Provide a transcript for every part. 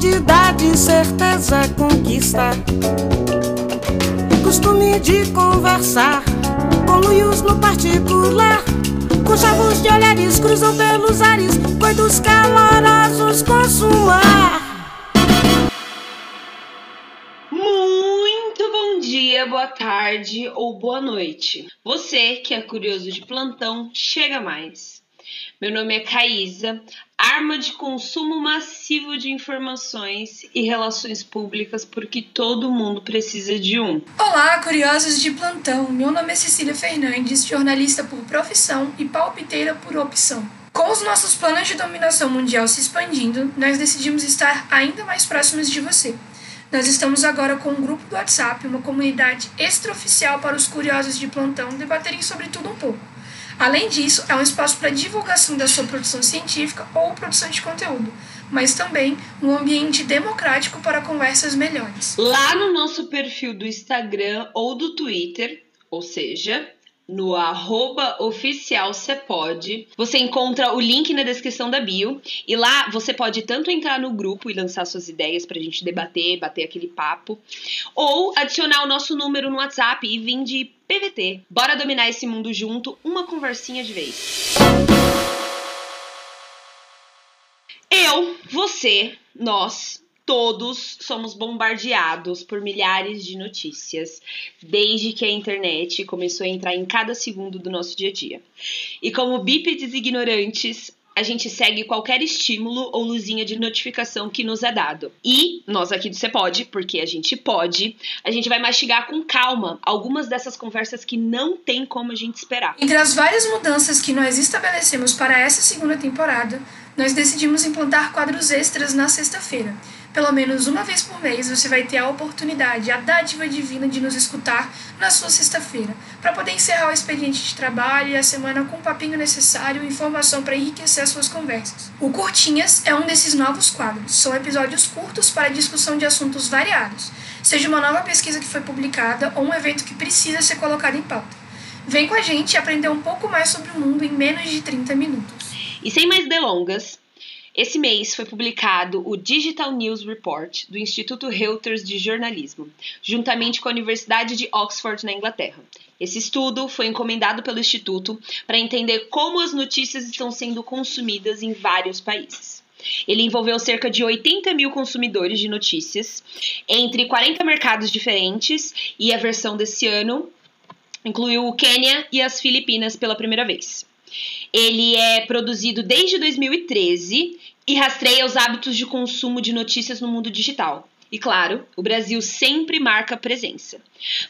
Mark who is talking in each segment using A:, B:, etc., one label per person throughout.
A: Comodidade, certeza, conquista. Costume de conversar com luios no particular. Com chavos de olhares cruzam pelos ares, coitos calorosos consumar.
B: Muito bom dia, boa tarde ou boa noite. Você que é curioso de plantão, chega mais. Meu nome é Caísa, arma de consumo massivo de informações e relações públicas, porque todo mundo precisa de um.
C: Olá, curiosos de plantão. Meu nome é Cecília Fernandes, jornalista por profissão e palpiteira por opção. Com os nossos planos de dominação mundial se expandindo, nós decidimos estar ainda mais próximos de você. Nós estamos agora com um grupo do WhatsApp, uma comunidade extraoficial para os curiosos de plantão debaterem sobre tudo um pouco. Além disso, é um espaço para divulgação da sua produção científica ou produção de conteúdo, mas também um ambiente democrático para conversas melhores.
B: Lá no nosso perfil do Instagram ou do Twitter, ou seja, no arroba oficial Cepode. Você encontra o link na descrição da bio. E lá você pode tanto entrar no grupo e lançar suas ideias pra gente debater, bater aquele papo, ou adicionar o nosso número no WhatsApp e vir de PVT. Bora dominar esse mundo junto, uma conversinha de vez. Eu, você, nós, todos somos bombardeados por milhares de notícias desde que a internet começou a entrar em cada segundo do nosso dia a dia. E como bípedes ignorantes, a gente segue qualquer estímulo ou luzinha de notificação que nos é dado. E nós aqui do Você Pode, porque a gente pode, a gente vai mastigar com calma algumas dessas conversas que não tem como a gente esperar.
C: Entre as várias mudanças que nós estabelecemos para essa segunda temporada, nós decidimos implantar quadros extras na sexta-feira. Pelo menos uma vez por mês você vai ter a oportunidade, a dádiva divina de nos escutar na sua sexta-feira, para poder encerrar o expediente de trabalho e a semana com o papinho necessário e informação para enriquecer as suas conversas. O Curtinhas é um desses novos quadros. São episódios curtos para discussão de assuntos variados, seja uma nova pesquisa que foi publicada ou um evento que precisa ser colocado em pauta. Vem com a gente aprender um pouco mais sobre o mundo em menos de 30 minutos.
B: E sem mais delongas, esse mês foi publicado o Digital News Report do Instituto Reuters de Jornalismo, juntamente com a Universidade de Oxford, na Inglaterra. Esse estudo foi encomendado pelo Instituto para entender como as notícias estão sendo consumidas em vários países. Ele envolveu cerca de 80 mil consumidores de notícias, entre 40 mercados diferentes, e a versão desse ano incluiu o Quênia e as Filipinas pela primeira vez. Ele é produzido desde 2013 e rastreia os hábitos de consumo de notícias no mundo digital. E claro, o Brasil sempre marca presença.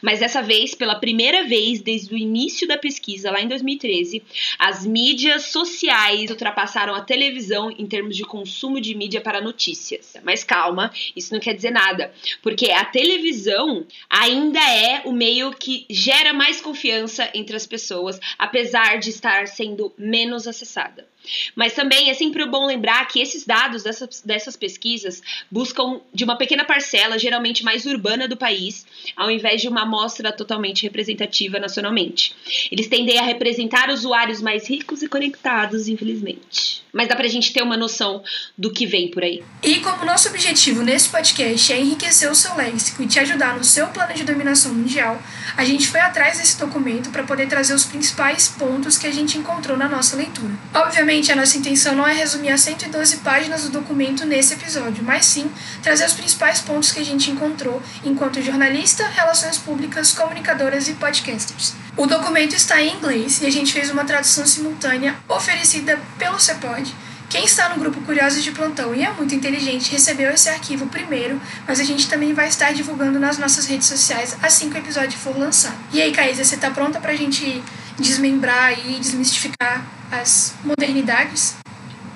B: Mas dessa vez, pela primeira vez desde o início da pesquisa, lá em 2013, as mídias sociais ultrapassaram a televisão em termos de consumo de mídia para notícias. Mas calma, isso não quer dizer nada, porque a televisão ainda é o meio que gera mais confiança entre as pessoas, apesar de estar sendo menos acessada. Mas também é sempre bom lembrar que esses dados dessas, dessas pesquisas buscam de uma pequena parcela, geralmente mais urbana do país, ao invés de uma amostra totalmente representativa nacionalmente. Eles tendem a representar usuários mais ricos e conectados, infelizmente. Mas dá pra gente ter uma noção do que vem por aí.
C: E como nosso objetivo nesse podcast é enriquecer o seu léxico e te ajudar no seu plano de dominação mundial, a gente foi atrás desse documento para poder trazer os principais pontos que a gente encontrou na nossa leitura. Obviamente, a nossa intenção não é resumir as 112 páginas do documento nesse episódio, mas sim trazer os principais pontos que a gente encontrou enquanto jornalista, relações públicas, comunicadoras e podcasters. O documento está em inglês e a gente fez uma tradução simultânea oferecida pelo CEPOD. Quem está no grupo Curiosos de Plantão e é muito inteligente recebeu esse arquivo primeiro, mas a gente também vai estar divulgando nas nossas redes sociais assim que o episódio for lançado. E aí, Caísa, você está pronta para a gente desmembrar e desmistificar as modernidades?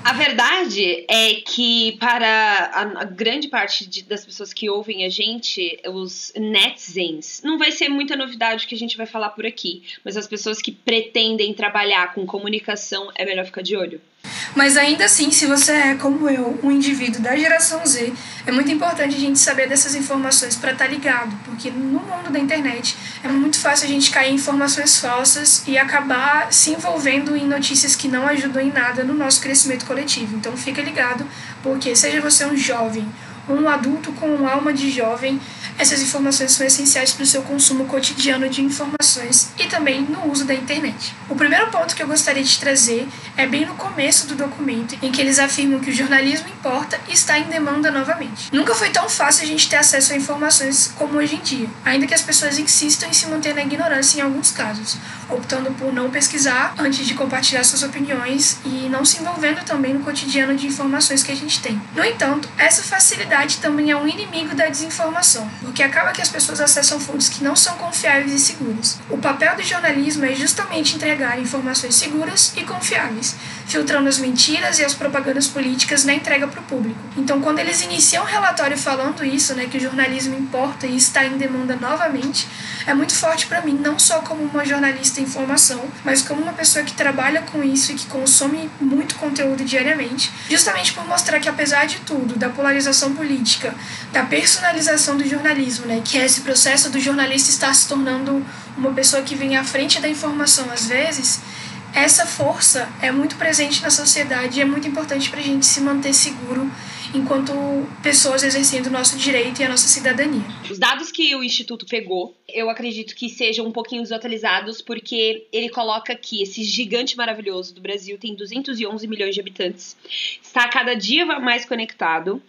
B: A verdade é que, para a, grande parte de, das pessoas que ouvem a gente, os netizens, não vai ser muita novidade que a gente vai falar por aqui, mas as pessoas que pretendem trabalhar com comunicação, é melhor ficar de olho.
C: Mas ainda assim, se você é, como eu, um indivíduo da geração Z, é muito importante a gente saber dessas informações para estar tá ligado, porque no mundo da internet é muito fácil a gente cair em informações falsas e acabar se envolvendo em notícias que não ajudam em nada no nosso crescimento coletivo. Então fica ligado, porque seja você um jovem um adulto com alma de jovem, essas informações são essenciais para o seu consumo cotidiano de informações e também no uso da internet. O primeiro ponto que eu gostaria de trazer é bem no começo do documento, em que eles afirmam que o jornalismo importa e está em demanda novamente. Nunca foi tão fácil a gente ter acesso a informações como hoje em dia, ainda que as pessoas insistam em se manter na ignorância em alguns casos, optando por não pesquisar antes de compartilhar suas opiniões e não se envolvendo também no cotidiano de informações que a gente tem. No entanto, essa facilidade também é um inimigo da desinformação, porque acaba que as pessoas acessam fontes que não são confiáveis e seguras. O papel do jornalismo é justamente entregar informações seguras e confiáveis, filtrando as mentiras e as propagandas políticas na entrega para o público. Então, quando eles iniciam o relatório falando isso, né, que o jornalismo importa e está em demanda novamente, é muito forte para mim, não só como uma jornalista em informação, mas como uma pessoa que trabalha com isso e que consome muito conteúdo diariamente, justamente por mostrar que apesar de tudo, da polarização política, da personalização do jornalismo, né, que é esse processo do jornalista estar se tornando uma pessoa que vem à frente da informação às vezes, essa força é muito presente na sociedade e é muito importante para a gente se manter seguro enquanto pessoas exercendo o nosso direito e a nossa cidadania.
B: Os dados que o Instituto pegou, eu acredito que sejam um pouquinho desatualizados, porque ele coloca que esse gigante maravilhoso do Brasil tem 211 milhões de habitantes, está cada dia mais conectado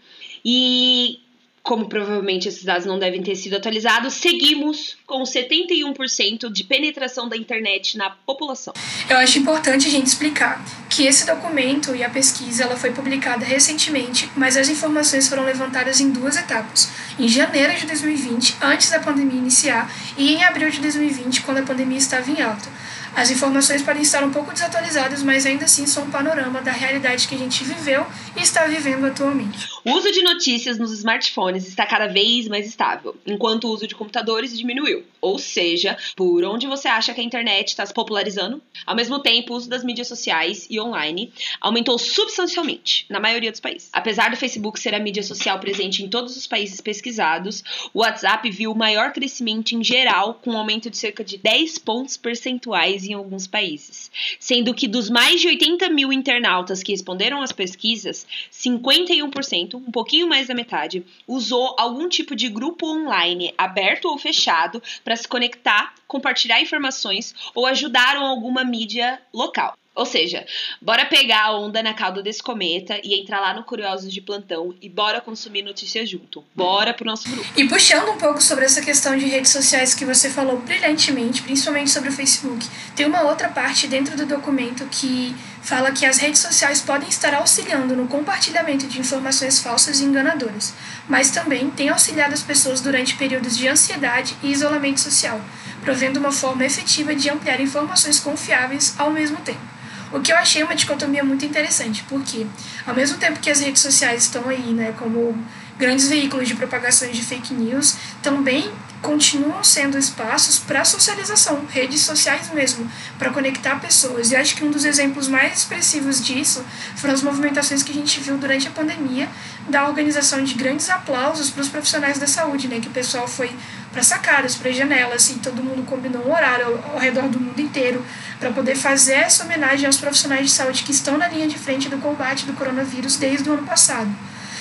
B: e como provavelmente esses dados não devem ter sido atualizados, seguimos com 71% de penetração da internet na população.
C: Eu acho importante a gente explicar que esse documento e a pesquisa ela foi publicada recentemente, mas as informações foram levantadas em duas etapas. Em janeiro de 2020, antes da pandemia iniciar, e em abril de 2020, quando a pandemia estava em alta. As informações podem estar um pouco desatualizadas, mas ainda assim são um panorama da realidade que a gente viveu e está vivendo atualmente.
B: O uso de notícias nos smartphones está cada vez mais estável, enquanto o uso de computadores diminuiu. Ou seja, por onde você acha que a internet está se popularizando? Ao mesmo tempo, o uso das mídias sociais e online aumentou substancialmente na maioria dos países. Apesar do Facebook ser a mídia social presente em todos os países pesquisados, o WhatsApp viu o maior crescimento em geral, com um aumento de cerca de 10 pontos percentuais em alguns países. Sendo que dos mais de 80 mil internautas que responderam às pesquisas, 51%, um pouquinho mais da metade, usou algum tipo de grupo online, aberto ou fechado, para se conectar, compartilhar informações ou ajudar alguma mídia local. Ou seja, bora pegar a onda na cauda desse cometa e entrar lá no Curiosos de Plantão e bora consumir notícias junto. Bora pro nosso grupo.
C: E puxando um pouco sobre essa questão de redes sociais que você falou brilhantemente, principalmente sobre o Facebook, tem uma outra parte dentro do documento que fala que as redes sociais podem estar auxiliando no compartilhamento de informações falsas e enganadoras, mas também tem auxiliado as pessoas durante períodos de ansiedade e isolamento social, provendo uma forma efetiva de ampliar informações confiáveis ao mesmo tempo. O que eu achei uma dicotomia muito interessante, porque ao mesmo tempo que as redes sociais estão aí, né, como grandes veículos de propagação de fake news, também continuam sendo espaços para socialização, redes sociais mesmo, para conectar pessoas. E acho que um dos exemplos mais expressivos disso foram as movimentações que a gente viu durante a pandemia da organização de grandes aplausos para os profissionais da saúde, né? Que o pessoal foi para sacadas, para janelas, e todo mundo combinou um horário ao, ao redor do mundo inteiro para poder fazer essa homenagem aos profissionais de saúde que estão na linha de frente do combate do coronavírus desde o ano passado.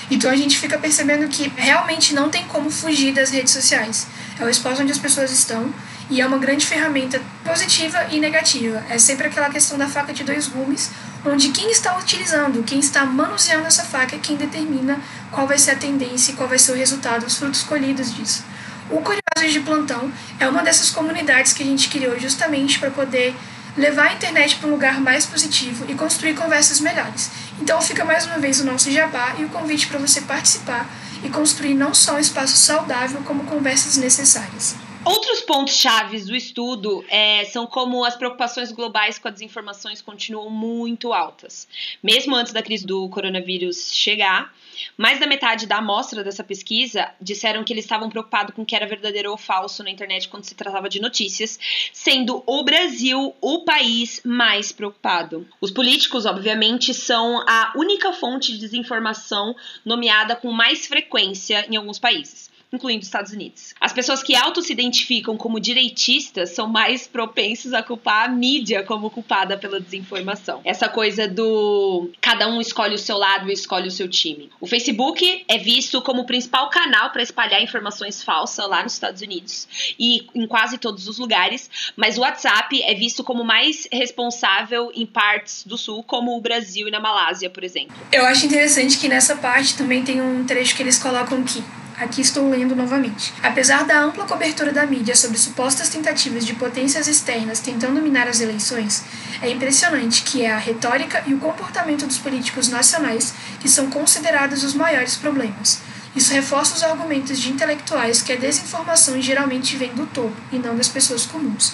C: Então a gente fica percebendo que realmente não tem como fugir das redes sociais. É o espaço onde as pessoas estão e é uma grande ferramenta positiva e negativa. É sempre aquela questão da faca de dois gumes, onde quem está utilizando, quem está manuseando essa faca é quem determina qual vai ser a tendência e qual vai ser o resultado, os frutos colhidos disso. O Curiosos de Plantão é uma dessas comunidades que a gente criou justamente para poder levar a internet para um lugar mais positivo e construir conversas melhores. Então fica mais uma vez o nosso jabá e o convite para você participar e construir não só um espaço saudável, como conversas necessárias.
B: Outros pontos chaves do estudo é, são como as preocupações globais com as informações continuam muito altas. Mesmo antes da crise do coronavírus chegar, mais da metade da amostra dessa pesquisa disseram que eles estavam preocupados com o que era verdadeiro ou falso na internet quando se tratava de notícias, sendo o Brasil o país mais preocupado. Os políticos, obviamente, são a única fonte de desinformação nomeada com mais frequência em alguns países. Incluindo os Estados Unidos. As pessoas que auto se identificam como direitistas são mais propensos a culpar a mídia como culpada pela desinformação. Essa coisa do cada um escolhe o seu lado e escolhe o seu time. O Facebook é visto como o principal canal para espalhar informações falsas lá nos Estados Unidos e em quase todos os lugares, mas o WhatsApp é visto como mais responsável em partes do sul, como o Brasil e na Malásia, por exemplo.
C: Eu acho interessante que nessa parte também tem um trecho que eles colocam aqui. Aqui estou lendo novamente. Apesar da ampla cobertura da mídia sobre supostas tentativas de potências externas tentando minar as eleições, é impressionante que é a retórica e o comportamento dos políticos nacionais que são considerados os maiores problemas. Isso reforça os argumentos de intelectuais que a desinformação geralmente vem do topo e não das pessoas comuns.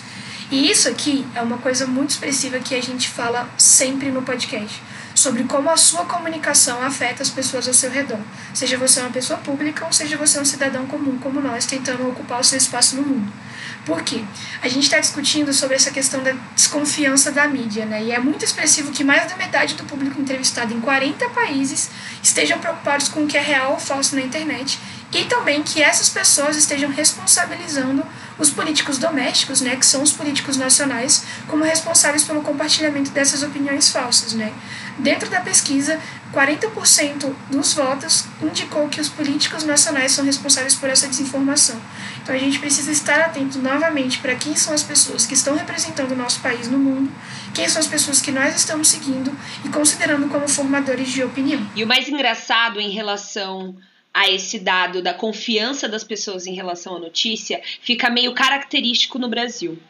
C: E isso aqui é uma coisa muito expressiva que a gente fala sempre no podcast sobre como a sua comunicação afeta as pessoas ao seu redor. Seja você uma pessoa pública ou seja você um cidadão comum como nós, tentando ocupar o seu espaço no mundo. Por quê? A gente está discutindo sobre essa questão da desconfiança da mídia, né? E é muito expressivo que mais da metade do público entrevistado em 40 países estejam preocupados com o que é real ou falso na internet e também que essas pessoas estejam responsabilizando os políticos domésticos, né, que são os políticos nacionais, como responsáveis pelo compartilhamento dessas opiniões falsas, né? Dentro da pesquisa, 40% dos votos indicou que os políticos nacionais são responsáveis por essa desinformação. Então a gente precisa estar atento novamente para quem são as pessoas que estão representando o nosso país no mundo, quem são as pessoas que nós estamos seguindo e considerando como formadores de opinião.
B: E o mais engraçado em relação a esse dado da confiança das pessoas em relação à notícia fica meio característico no Brasil.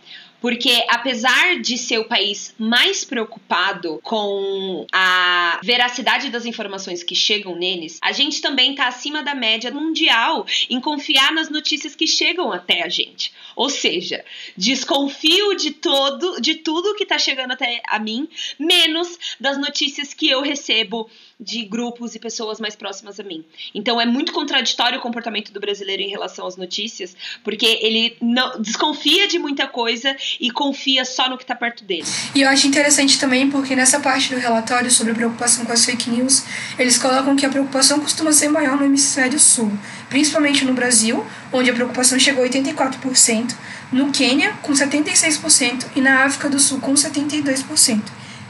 B: Porque apesar de ser o país mais preocupado com a veracidade das informações que chegam neles, a gente também está acima da média mundial em confiar nas notícias que chegam até a gente. Ou seja, desconfio de todo, de tudo que está chegando até a mim, menos das notícias que eu recebo de grupos e pessoas mais próximas a mim. Então é muito contraditório o comportamento do brasileiro em relação às notícias, porque ele não desconfia de muita coisa e confia só no que está perto dele.
C: E eu acho interessante também porque nessa parte do relatório sobre a preocupação com as fake news, eles colocam que a preocupação costuma ser maior no hemisfério sul, principalmente no Brasil, onde a preocupação chegou a 84%, no Quênia com 76% e na África do Sul com 72%.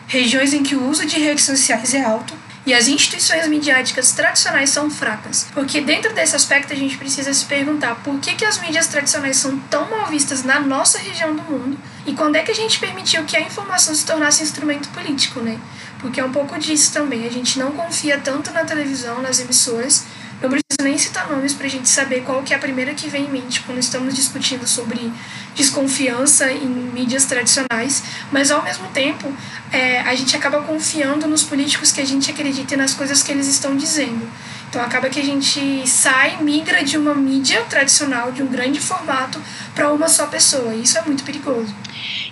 C: Regiões em que o uso de redes sociais é alto e as instituições midiáticas tradicionais são fracas. Porque dentro desse aspecto a gente precisa se perguntar por que, que as mídias tradicionais são tão mal vistas na nossa região do mundo e quando é que a gente permitiu que a informação se tornasse instrumento político, né? Porque é um pouco disso também. A gente não confia tanto na televisão, nas emissoras. Não preciso nem citar nomes para a gente saber qual que é a primeira que vem em mente quando estamos discutindo sobre desconfiança em mídias tradicionais, mas ao mesmo tempo é, a gente acaba confiando nos políticos que a gente acredita e nas coisas que eles estão dizendo. Então acaba que a gente sai, migra de uma mídia tradicional, de um grande formato, para uma só pessoa. E isso é muito perigoso.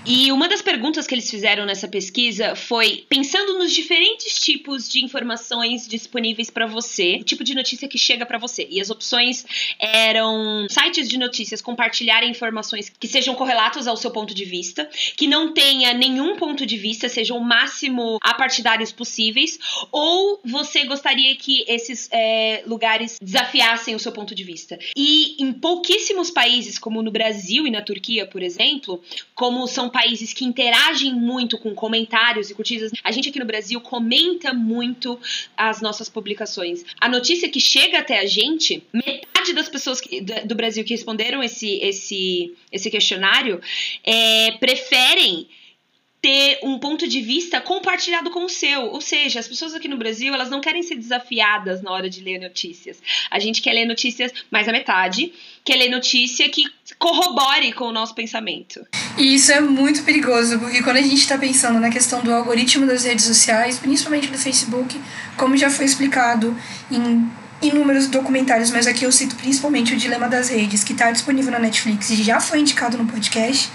B: E uma das perguntas que eles fizeram nessa pesquisa foi pensando nos diferentes tipos de informações disponíveis para você, o tipo de notícia que chega para você. E as opções eram sites de notícias compartilharem informações que sejam correlatos ao seu ponto de vista, que não tenha nenhum ponto de vista, sejam o máximo apartidários possíveis, ou você gostaria que esses é, lugares desafiassem o seu ponto de vista. E em pouquíssimos países, como no Brasil e na Turquia, por exemplo, como são países que interagem muito com comentários e curtidas. A gente aqui no Brasil comenta muito as nossas publicações. A notícia que chega até a gente, metade das pessoas que, do Brasil que responderam esse, esse, esse questionário é, preferem ter um ponto de vista compartilhado com o seu. Ou seja, as pessoas aqui no Brasil, elas não querem ser desafiadas na hora de ler notícias. A gente quer ler notícias mais a metade, quer ler notícia que corrobore com o nosso pensamento.
C: E isso é muito perigoso, porque quando a gente está pensando na questão do algoritmo das redes sociais, principalmente do Facebook, como já foi explicado em inúmeros documentários, mas aqui eu cito principalmente o Dilema das Redes, que está disponível na Netflix e já foi indicado no podcast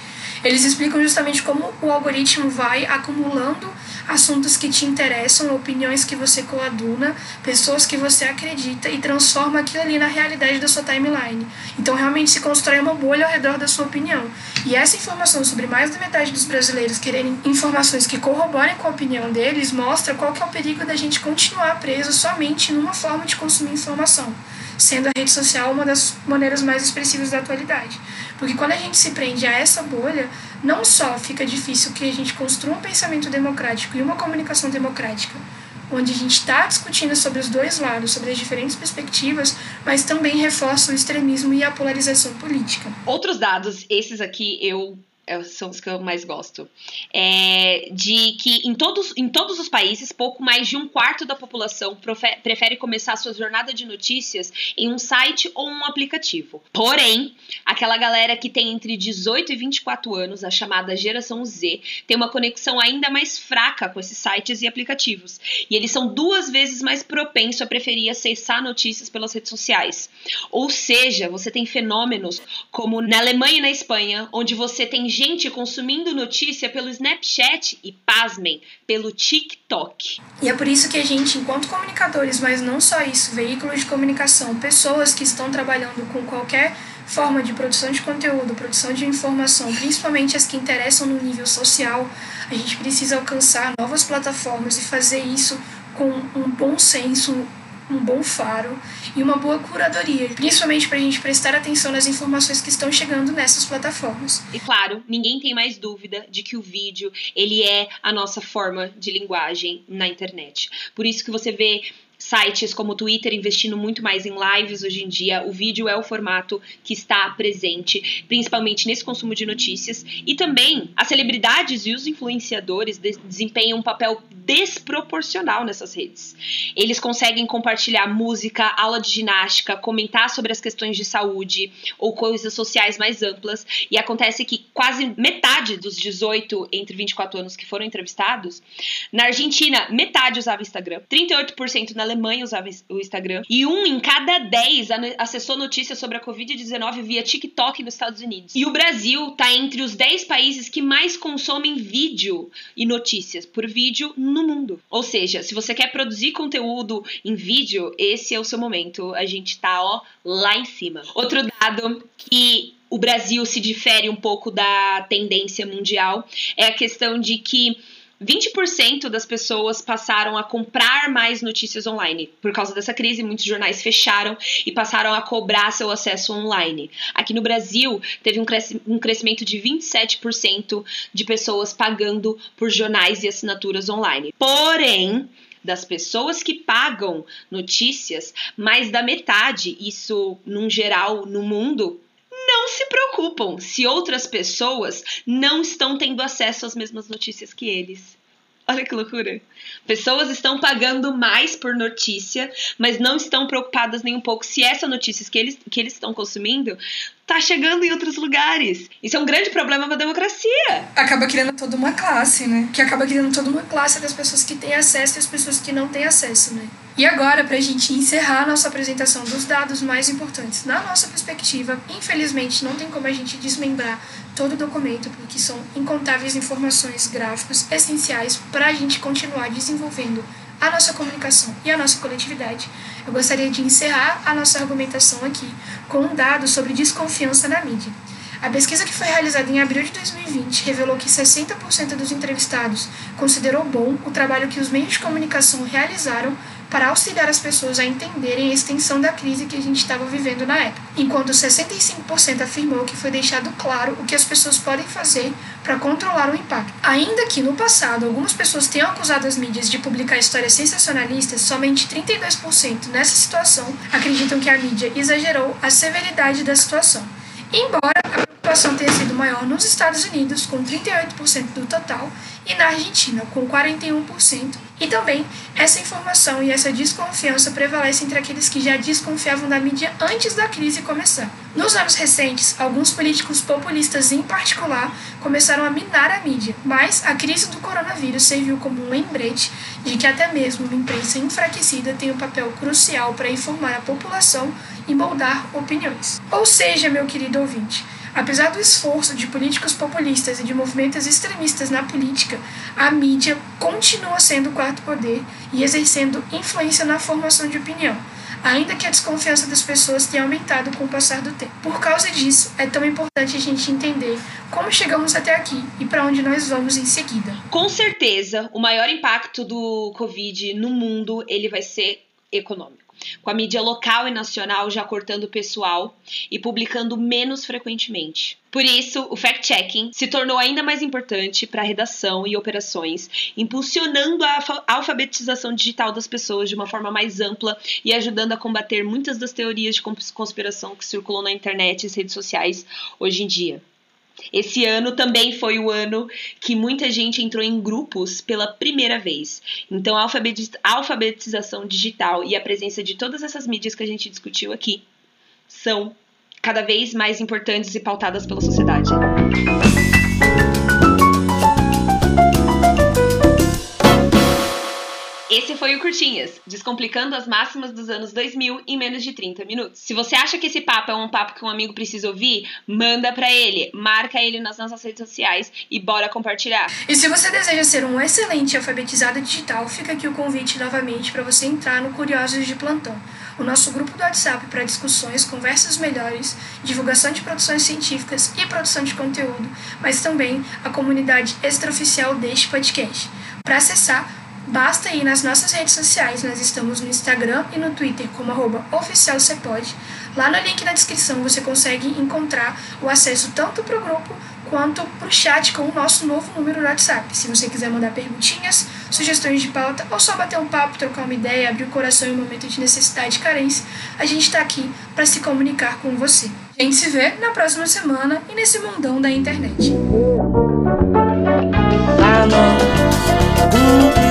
C: eles explicam justamente como o algoritmo vai acumulando assuntos que te interessam, opiniões que você coaduna, pessoas que você acredita e transforma aquilo ali na realidade da sua timeline. Então realmente se constrói uma bolha ao redor da sua opinião. E essa informação sobre mais da metade dos brasileiros quererem informações que corroborem com a opinião deles mostra qual que é o perigo da gente continuar preso somente numa forma de consumir informação sendo a rede social uma das maneiras mais expressivas da atualidade. Porque quando a gente se prende a essa bolha, não só fica difícil que a gente construa um pensamento democrático e uma comunicação democrática, onde a gente está discutindo sobre os dois lados, sobre as diferentes perspectivas, mas também reforça o extremismo e a polarização política.
B: Outros dados, esses aqui eu são os que eu mais gosto, é, de que em todos, em todos os países, pouco mais de um quarto da população prefere começar sua jornada de notícias em um site ou um aplicativo. Porém, aquela galera que tem entre 18 e 24 anos, a chamada geração Z, tem uma conexão ainda mais fraca com esses sites e aplicativos. E eles são duas vezes mais propensos a preferir acessar notícias pelas redes sociais. Ou seja, você tem fenômenos como na Alemanha e na Espanha, onde você tem gente consumindo notícia pelo Snapchat e, pasmem, pelo TikTok.
C: E é por isso que a gente, enquanto comunicadores, mas não só isso, veículos de comunicação, pessoas que estão trabalhando com qualquer forma de produção de conteúdo, produção de informação, principalmente as que interessam no nível social, a gente precisa alcançar novas plataformas e fazer isso com um bom senso, um bom faro e uma boa curadoria, principalmente para a gente prestar atenção nas informações que estão chegando nessas plataformas.
B: E claro, ninguém tem mais dúvida de que o vídeo ele é a nossa forma de linguagem na internet. Por isso que você vê sites como Twitter investindo muito mais em lives hoje em dia. O vídeo é o formato que está presente, principalmente nesse consumo de notícias. E também as celebridades e os influenciadores desempenham um papel desproporcional nessas redes. Eles conseguem compartilhar música, aula de ginástica, comentar sobre as questões de saúde ou coisas sociais mais amplas. E acontece que quase metade dos 18 entre 24 anos que foram entrevistados, na Argentina, metade usava Instagram, 38% na Alemanha usava o Instagram. E um em cada dez acessou notícias sobre a Covid-19 via TikTok nos Estados Unidos. E o Brasil está entre os 10 países que mais consomem vídeo e notícias por vídeo no mundo. Ou seja, se você quer produzir conteúdo em vídeo, esse é o seu momento. A gente tá, ó, lá em cima. Outro dado que o Brasil se difere um pouco da tendência mundial é a questão de que 20% das pessoas passaram a comprar mais notícias online. Por causa dessa crise, muitos jornais fecharam e passaram a cobrar seu acesso online. Aqui no Brasil, teve um, crescimento de 27% de pessoas pagando por jornais e assinaturas online. Porém, das pessoas que pagam notícias, mais da metade, isso num geral no mundo, não se preocupam se outras pessoas não estão tendo acesso às mesmas notícias que eles. Olha que loucura. Pessoas estão pagando mais por notícia, mas não estão preocupadas nem um pouco se essa notícia que eles, que eles estão consumindo tá chegando em outros lugares. Isso é um grande problema para a democracia.
C: Acaba criando toda uma classe, né? Que acaba criando toda uma classe das pessoas que têm acesso e as pessoas que não têm acesso, né? E agora, para a gente encerrar a nossa apresentação dos dados mais importantes na nossa perspectiva, infelizmente não tem como a gente desmembrar todo o documento, porque são incontáveis informações, gráficos essenciais para a gente continuar desenvolvendo a nossa comunicação e a nossa coletividade. Eu gostaria de encerrar a nossa argumentação aqui com um dado sobre desconfiança na mídia. A pesquisa que foi realizada em abril de 2020 revelou que 60% dos entrevistados considerou bom o trabalho que os meios de comunicação realizaram para auxiliar as pessoas a entenderem a extensão da crise que a gente estava vivendo na época, enquanto 65% afirmou que foi deixado claro o que as pessoas podem fazer para controlar o impacto. Ainda que no passado algumas pessoas tenham acusado as mídias de publicar histórias sensacionalistas, somente 32% nessa situação acreditam que a mídia exagerou a severidade da situação. Embora a preocupação tenha sido maior nos Estados Unidos, com 38% do total, e na Argentina, com 41%, e também essa informação e essa desconfiança prevalecem entre aqueles que já desconfiavam da mídia antes da crise começar. Nos anos recentes, alguns políticos populistas em particular começaram a minar a mídia, mas a crise do coronavírus serviu como um lembrete de que até mesmo uma imprensa enfraquecida tem um papel crucial para informar a população e moldar opiniões. Ou seja, meu querido ouvinte, Apesar do esforço de políticos populistas e de movimentos extremistas na política, a mídia continua sendo o quarto poder e exercendo influência na formação de opinião, ainda que a desconfiança das pessoas tenha aumentado com o passar do tempo. Por causa disso, é tão importante a gente entender como chegamos até aqui e para onde nós vamos em seguida.
B: Com certeza, o maior impacto do Covid no mundo ele vai ser econômico. Com a mídia local e nacional já cortando o pessoal e publicando menos frequentemente. Por isso, o fact-checking se tornou ainda mais importante para a redação e operações, impulsionando a alfabetização digital das pessoas de uma forma mais ampla e ajudando a combater muitas das teorias de conspiração que circulam na internet e redes sociais hoje em dia. Esse ano também foi o ano que muita gente entrou em grupos pela primeira vez. Então, a alfabetização digital e a presença de todas essas mídias que a gente discutiu aqui são cada vez mais importantes e pautadas pela sociedade. Esse foi o Curtinhas, descomplicando as máximas dos anos 2000 em menos de 30 minutos. Se você acha que esse papo é um papo que um amigo precisa ouvir, manda para ele, marca ele nas nossas redes sociais e bora compartilhar.
C: E se você deseja ser um excelente alfabetizado digital, fica aqui o convite novamente para você entrar no Curiosos de Plantão, o nosso grupo do WhatsApp para discussões, conversas melhores, divulgação de produções científicas e produção de conteúdo, mas também a comunidade extraoficial deste podcast. Para acessar, Basta ir nas nossas redes sociais, nós estamos no Instagram e no Twitter como arroba. Lá no link na descrição você consegue encontrar o acesso tanto para o grupo quanto para o chat com o nosso novo número no WhatsApp. Se você quiser mandar perguntinhas, sugestões de pauta ou só bater um papo, trocar uma ideia, abrir o coração em um momento de necessidade e carência, a gente está aqui para se comunicar com você. A gente se vê na próxima semana e nesse mundão da internet.